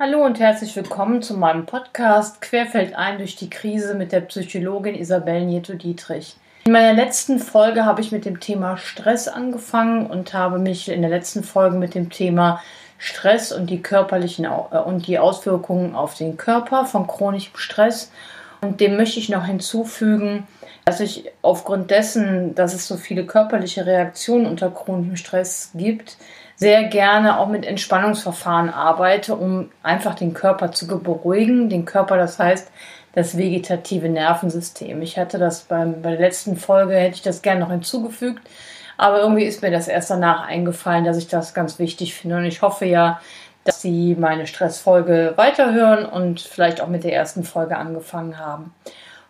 Hallo und herzlich willkommen zu meinem Podcast Querfeld ein durch die Krise mit der Psychologin Isabel Nieto-Dietrich. In meiner letzten Folge habe ich mit dem Thema Stress angefangen und habe mich in der letzten Folge mit dem Thema Stress und die körperlichen äh, und die Auswirkungen auf den Körper von chronischem Stress und dem möchte ich noch hinzufügen, dass ich aufgrund dessen, dass es so viele körperliche Reaktionen unter chronischem Stress gibt, sehr gerne auch mit Entspannungsverfahren arbeite, um einfach den Körper zu beruhigen. Den Körper, das heißt das vegetative Nervensystem. Ich hatte das beim, bei der letzten Folge, hätte ich das gerne noch hinzugefügt, aber irgendwie ist mir das erst danach eingefallen, dass ich das ganz wichtig finde. Und ich hoffe ja, dass Sie meine Stressfolge weiterhören und vielleicht auch mit der ersten Folge angefangen haben.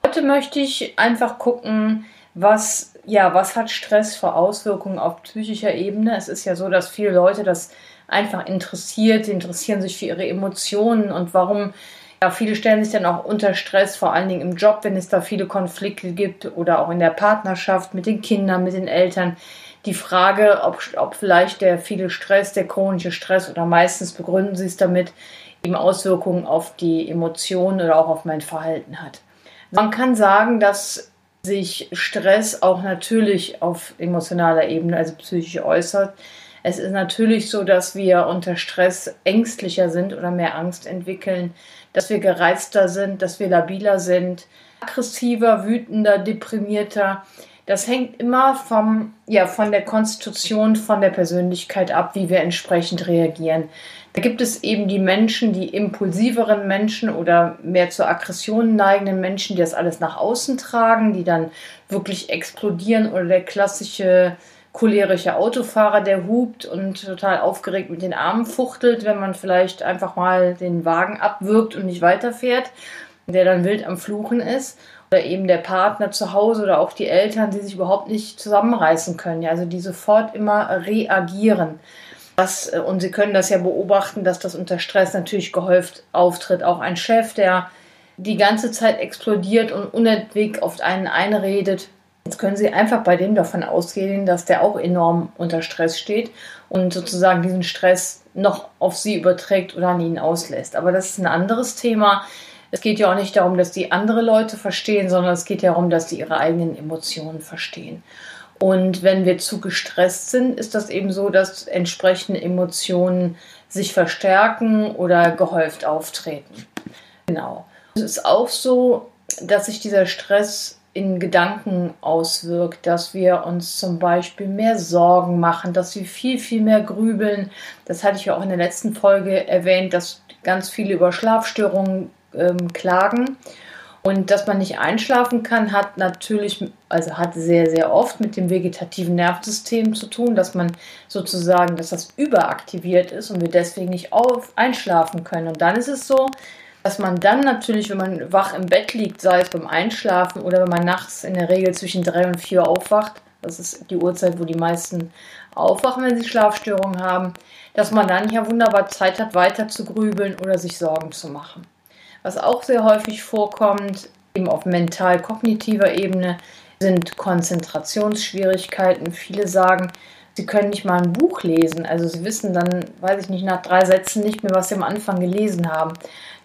Heute möchte ich einfach gucken, was ja, was hat Stress für Auswirkungen auf psychischer Ebene? Es ist ja so, dass viele Leute das einfach interessiert, sie interessieren sich für ihre Emotionen und warum ja, viele stellen sich dann auch unter Stress, vor allen Dingen im Job, wenn es da viele Konflikte gibt oder auch in der Partnerschaft mit den Kindern, mit den Eltern. Die Frage, ob, ob vielleicht der viele Stress, der chronische Stress oder meistens begründen sie es damit, eben Auswirkungen auf die Emotionen oder auch auf mein Verhalten hat. Man kann sagen, dass sich Stress auch natürlich auf emotionaler Ebene, also psychisch äußert. Es ist natürlich so, dass wir unter Stress ängstlicher sind oder mehr Angst entwickeln, dass wir gereizter sind, dass wir labiler sind, aggressiver, wütender, deprimierter. Das hängt immer vom, ja, von der Konstitution, von der Persönlichkeit ab, wie wir entsprechend reagieren. Da gibt es eben die Menschen, die impulsiveren Menschen oder mehr zur Aggression neigenden Menschen, die das alles nach außen tragen, die dann wirklich explodieren oder der klassische cholerische Autofahrer, der hupt und total aufgeregt mit den Armen fuchtelt, wenn man vielleicht einfach mal den Wagen abwirkt und nicht weiterfährt, der dann wild am Fluchen ist. Oder eben der Partner zu Hause oder auch die Eltern, die sich überhaupt nicht zusammenreißen können, ja, also die sofort immer reagieren. Das, äh, und Sie können das ja beobachten, dass das unter Stress natürlich gehäuft auftritt. Auch ein Chef, der die ganze Zeit explodiert und unentwegt auf einen einredet. Jetzt können Sie einfach bei dem davon ausgehen, dass der auch enorm unter Stress steht und sozusagen diesen Stress noch auf Sie überträgt oder an ihn auslässt. Aber das ist ein anderes Thema. Es geht ja auch nicht darum, dass die andere Leute verstehen, sondern es geht ja darum, dass sie ihre eigenen Emotionen verstehen. Und wenn wir zu gestresst sind, ist das eben so, dass entsprechende Emotionen sich verstärken oder gehäuft auftreten. Genau. Es ist auch so, dass sich dieser Stress in Gedanken auswirkt, dass wir uns zum Beispiel mehr Sorgen machen, dass wir viel, viel mehr grübeln. Das hatte ich ja auch in der letzten Folge erwähnt, dass ganz viele über Schlafstörungen ähm, klagen. Und dass man nicht einschlafen kann, hat natürlich, also hat sehr, sehr oft mit dem vegetativen Nervensystem zu tun, dass man sozusagen, dass das überaktiviert ist und wir deswegen nicht auf, einschlafen können. Und dann ist es so, dass man dann natürlich, wenn man wach im Bett liegt, sei es beim Einschlafen oder wenn man nachts in der Regel zwischen drei und vier aufwacht, das ist die Uhrzeit, wo die meisten aufwachen, wenn sie Schlafstörungen haben, dass man dann ja wunderbar Zeit hat, weiter zu grübeln oder sich Sorgen zu machen. Was auch sehr häufig vorkommt, eben auf mental-kognitiver Ebene, sind Konzentrationsschwierigkeiten. Viele sagen, sie können nicht mal ein Buch lesen. Also sie wissen dann, weiß ich nicht, nach drei Sätzen nicht mehr, was sie am Anfang gelesen haben.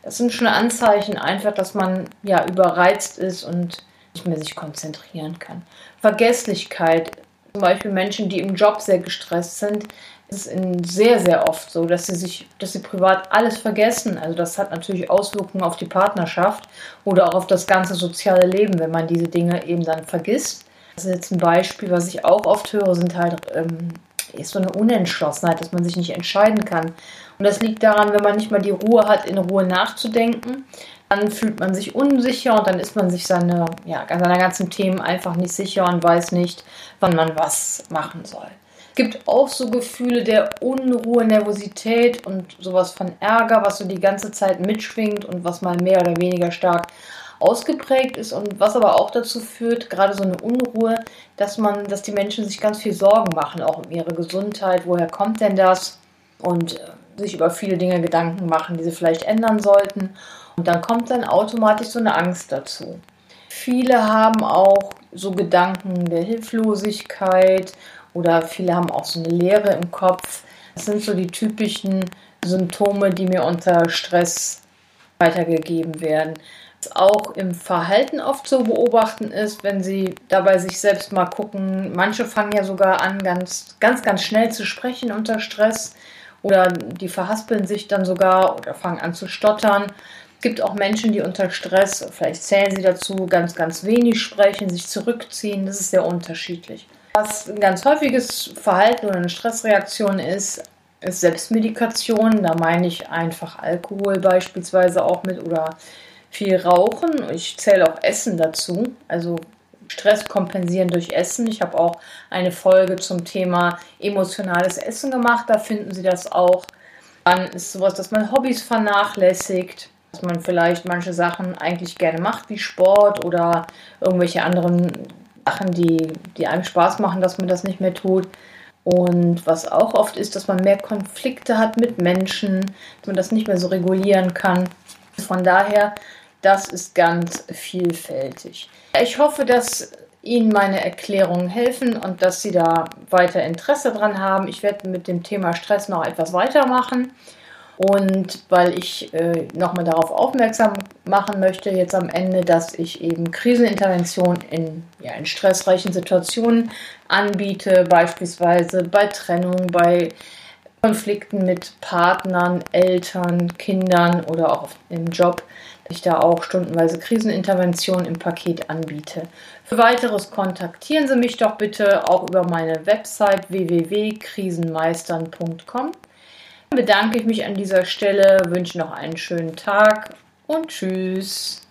Das sind schon Anzeichen einfach, dass man ja überreizt ist und nicht mehr sich konzentrieren kann. Vergesslichkeit, zum Beispiel Menschen, die im Job sehr gestresst sind, ist es sehr, sehr oft so, dass sie sich, dass sie privat alles vergessen. Also das hat natürlich Auswirkungen auf die Partnerschaft oder auch auf das ganze soziale Leben, wenn man diese Dinge eben dann vergisst. Ist jetzt ein Beispiel, was ich auch oft höre, sind halt ähm, ist so eine Unentschlossenheit, dass man sich nicht entscheiden kann. Und das liegt daran, wenn man nicht mal die Ruhe hat, in Ruhe nachzudenken, dann fühlt man sich unsicher und dann ist man sich seine, ja, seiner ganzen Themen einfach nicht sicher und weiß nicht, wann man was machen soll. Es gibt auch so Gefühle der Unruhe, Nervosität und sowas von Ärger, was so die ganze Zeit mitschwingt und was mal mehr oder weniger stark ausgeprägt ist und was aber auch dazu führt, gerade so eine Unruhe, dass man, dass die Menschen sich ganz viel Sorgen machen, auch um ihre Gesundheit. Woher kommt denn das? Und äh, sich über viele Dinge Gedanken machen, die sie vielleicht ändern sollten. Und dann kommt dann automatisch so eine Angst dazu. Viele haben auch so Gedanken der Hilflosigkeit oder viele haben auch so eine Leere im Kopf. Das sind so die typischen Symptome, die mir unter Stress weitergegeben werden. Auch im Verhalten oft zu beobachten ist, wenn sie dabei sich selbst mal gucken. Manche fangen ja sogar an, ganz, ganz, ganz schnell zu sprechen unter Stress oder die verhaspeln sich dann sogar oder fangen an zu stottern. Es gibt auch Menschen, die unter Stress, vielleicht zählen sie dazu, ganz, ganz wenig sprechen, sich zurückziehen. Das ist sehr unterschiedlich. Was ein ganz häufiges Verhalten oder eine Stressreaktion ist, ist Selbstmedikation. Da meine ich einfach Alkohol beispielsweise auch mit oder viel Rauchen. Ich zähle auch Essen dazu. Also Stress kompensieren durch Essen. Ich habe auch eine Folge zum Thema emotionales Essen gemacht. Da finden Sie das auch. Dann ist sowas, dass man Hobbys vernachlässigt, dass man vielleicht manche Sachen eigentlich gerne macht, wie Sport oder irgendwelche anderen Sachen, die, die einem Spaß machen, dass man das nicht mehr tut. Und was auch oft ist, dass man mehr Konflikte hat mit Menschen, dass man das nicht mehr so regulieren kann. Von daher, das ist ganz vielfältig. Ich hoffe, dass Ihnen meine Erklärungen helfen und dass Sie da weiter Interesse dran haben. Ich werde mit dem Thema Stress noch etwas weitermachen. Und weil ich äh, nochmal darauf aufmerksam machen möchte, jetzt am Ende, dass ich eben Krisenintervention in, ja, in stressreichen Situationen anbiete, beispielsweise bei Trennung, bei Konflikten mit Partnern, Eltern, Kindern oder auch im Job, ich da auch stundenweise Krisenintervention im Paket anbiete. Für weiteres kontaktieren Sie mich doch bitte auch über meine Website www.krisenmeistern.com bedanke ich mich an dieser Stelle, wünsche noch einen schönen Tag und tschüss.